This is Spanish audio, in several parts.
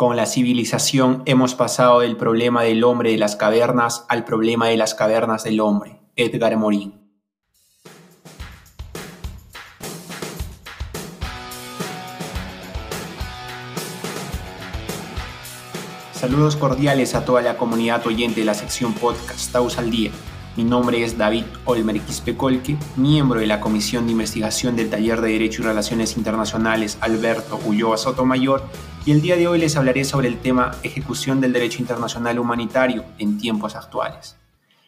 Con la civilización hemos pasado del problema del hombre de las cavernas al problema de las cavernas del hombre. Edgar Morin. Saludos cordiales a toda la comunidad oyente de la sección podcast Taus al Día. Mi nombre es David Olmer Quispecolque, miembro de la Comisión de Investigación del Taller de Derecho y Relaciones Internacionales Alberto Ulloa Sotomayor y el día de hoy les hablaré sobre el tema ejecución del derecho internacional humanitario en tiempos actuales.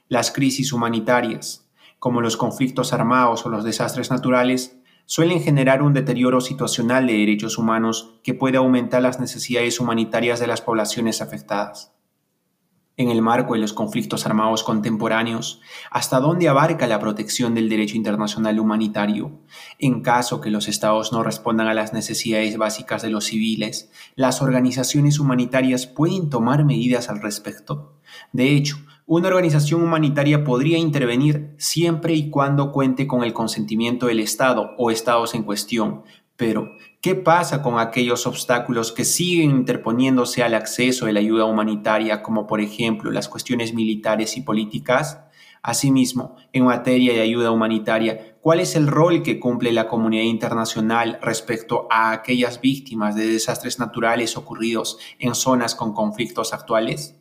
Las crisis humanitarias, como los conflictos armados o los desastres naturales, suelen generar un deterioro situacional de derechos humanos que puede aumentar las necesidades humanitarias de las poblaciones afectadas en el marco de los conflictos armados contemporáneos, hasta dónde abarca la protección del derecho internacional humanitario. En caso que los estados no respondan a las necesidades básicas de los civiles, las organizaciones humanitarias pueden tomar medidas al respecto. De hecho, una organización humanitaria podría intervenir siempre y cuando cuente con el consentimiento del Estado o estados en cuestión, pero, ¿qué pasa con aquellos obstáculos que siguen interponiéndose al acceso de la ayuda humanitaria, como por ejemplo las cuestiones militares y políticas? Asimismo, en materia de ayuda humanitaria, ¿cuál es el rol que cumple la comunidad internacional respecto a aquellas víctimas de desastres naturales ocurridos en zonas con conflictos actuales?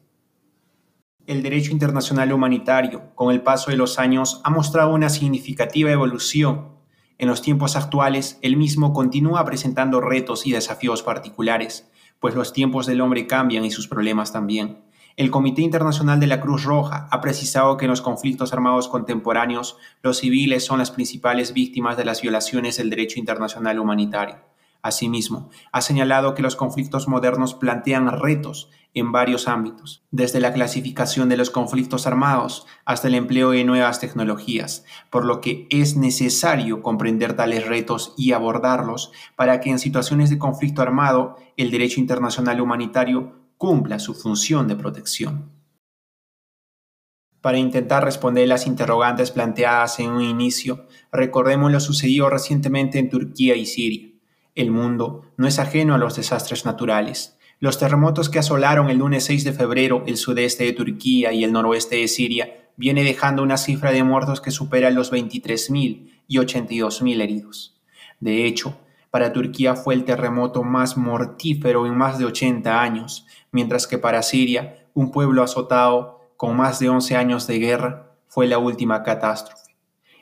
El derecho internacional humanitario, con el paso de los años, ha mostrado una significativa evolución en los tiempos actuales, el mismo continúa presentando retos y desafíos particulares, pues los tiempos del hombre cambian y sus problemas también. El Comité Internacional de la Cruz Roja ha precisado que en los conflictos armados contemporáneos los civiles son las principales víctimas de las violaciones del derecho internacional humanitario. Asimismo, ha señalado que los conflictos modernos plantean retos en varios ámbitos, desde la clasificación de los conflictos armados hasta el empleo de nuevas tecnologías, por lo que es necesario comprender tales retos y abordarlos para que en situaciones de conflicto armado el derecho internacional humanitario cumpla su función de protección. Para intentar responder las interrogantes planteadas en un inicio, recordemos lo sucedido recientemente en Turquía y Siria. El mundo no es ajeno a los desastres naturales, los terremotos que asolaron el lunes 6 de febrero el sudeste de Turquía y el noroeste de Siria viene dejando una cifra de muertos que supera los 23.000 y 82.000 heridos. De hecho, para Turquía fue el terremoto más mortífero en más de 80 años, mientras que para Siria, un pueblo azotado con más de 11 años de guerra, fue la última catástrofe.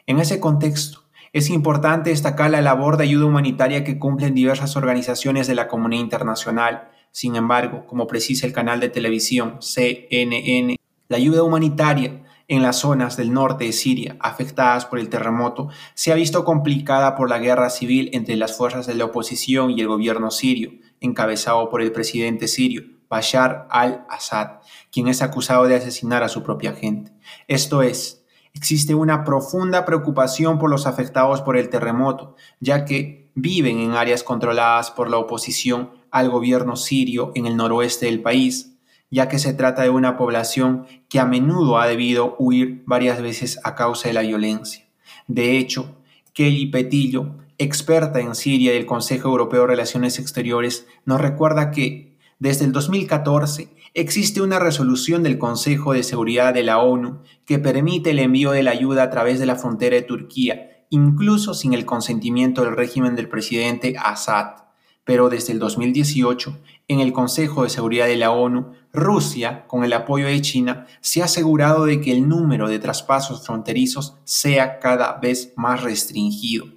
En ese contexto, es importante destacar la labor de ayuda humanitaria que cumplen diversas organizaciones de la comunidad internacional, sin embargo, como precisa el canal de televisión CNN, la ayuda humanitaria en las zonas del norte de Siria afectadas por el terremoto se ha visto complicada por la guerra civil entre las fuerzas de la oposición y el gobierno sirio, encabezado por el presidente sirio Bashar al-Assad, quien es acusado de asesinar a su propia gente. Esto es, existe una profunda preocupación por los afectados por el terremoto, ya que viven en áreas controladas por la oposición al gobierno sirio en el noroeste del país, ya que se trata de una población que a menudo ha debido huir varias veces a causa de la violencia. De hecho, Kelly Petillo, experta en Siria del Consejo Europeo de Relaciones Exteriores, nos recuerda que desde el 2014 existe una resolución del Consejo de Seguridad de la ONU que permite el envío de la ayuda a través de la frontera de Turquía, incluso sin el consentimiento del régimen del presidente Assad pero desde el 2018, en el Consejo de Seguridad de la ONU, Rusia, con el apoyo de China, se ha asegurado de que el número de traspasos fronterizos sea cada vez más restringido.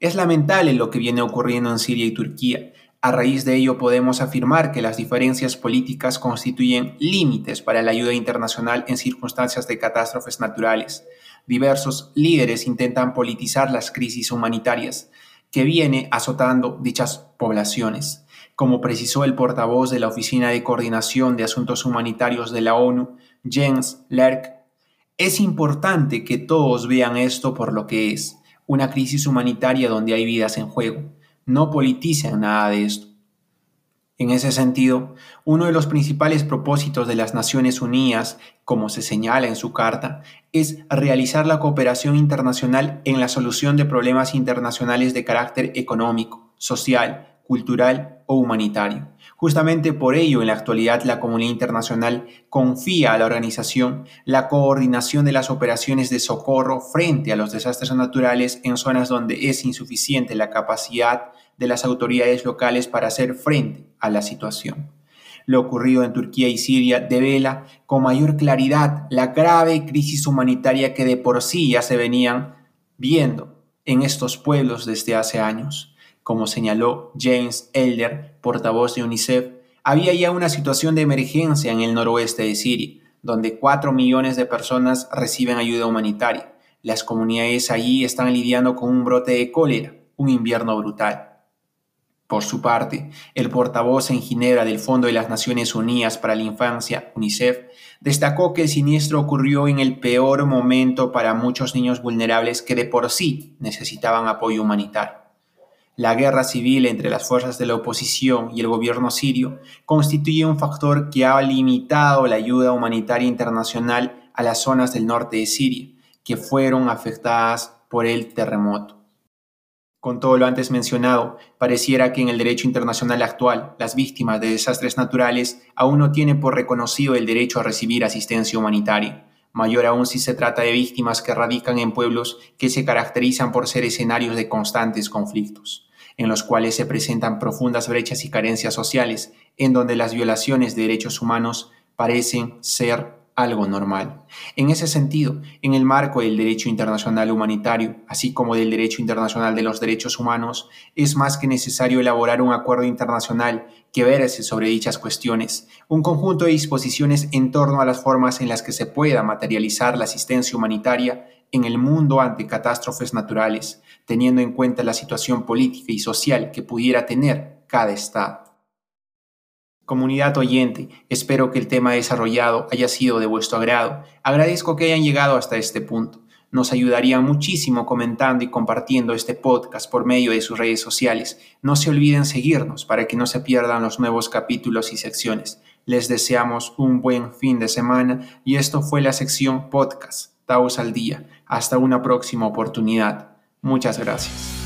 Es lamentable lo que viene ocurriendo en Siria y Turquía. A raíz de ello podemos afirmar que las diferencias políticas constituyen límites para la ayuda internacional en circunstancias de catástrofes naturales. Diversos líderes intentan politizar las crisis humanitarias, que viene azotando dichas poblaciones. Como precisó el portavoz de la Oficina de Coordinación de Asuntos Humanitarios de la ONU, Jens Lerck, es importante que todos vean esto por lo que es, una crisis humanitaria donde hay vidas en juego. No politicen nada de esto. En ese sentido, uno de los principales propósitos de las Naciones Unidas, como se señala en su carta, es realizar la cooperación internacional en la solución de problemas internacionales de carácter económico, social, cultural o humanitario. Justamente por ello, en la actualidad, la comunidad internacional confía a la organización la coordinación de las operaciones de socorro frente a los desastres naturales en zonas donde es insuficiente la capacidad de las autoridades locales para hacer frente a la situación. Lo ocurrido en Turquía y Siria devela con mayor claridad la grave crisis humanitaria que de por sí ya se venían viendo en estos pueblos desde hace años. Como señaló James Elder, portavoz de UNICEF, había ya una situación de emergencia en el noroeste de Siria, donde 4 millones de personas reciben ayuda humanitaria. Las comunidades allí están lidiando con un brote de cólera, un invierno brutal. Por su parte, el portavoz en Ginebra del Fondo de las Naciones Unidas para la Infancia, UNICEF, destacó que el siniestro ocurrió en el peor momento para muchos niños vulnerables que de por sí necesitaban apoyo humanitario. La guerra civil entre las fuerzas de la oposición y el gobierno sirio constituye un factor que ha limitado la ayuda humanitaria internacional a las zonas del norte de Siria, que fueron afectadas por el terremoto. Con todo lo antes mencionado, pareciera que en el derecho internacional actual, las víctimas de desastres naturales aún no tienen por reconocido el derecho a recibir asistencia humanitaria, mayor aún si se trata de víctimas que radican en pueblos que se caracterizan por ser escenarios de constantes conflictos, en los cuales se presentan profundas brechas y carencias sociales, en donde las violaciones de derechos humanos parecen ser algo normal. En ese sentido, en el marco del derecho internacional humanitario, así como del derecho internacional de los derechos humanos, es más que necesario elaborar un acuerdo internacional que verse sobre dichas cuestiones, un conjunto de disposiciones en torno a las formas en las que se pueda materializar la asistencia humanitaria en el mundo ante catástrofes naturales, teniendo en cuenta la situación política y social que pudiera tener cada Estado. Comunidad oyente, espero que el tema desarrollado haya sido de vuestro agrado. Agradezco que hayan llegado hasta este punto. Nos ayudaría muchísimo comentando y compartiendo este podcast por medio de sus redes sociales. No se olviden seguirnos para que no se pierdan los nuevos capítulos y secciones. Les deseamos un buen fin de semana y esto fue la sección podcast Taos al Día. Hasta una próxima oportunidad. Muchas gracias.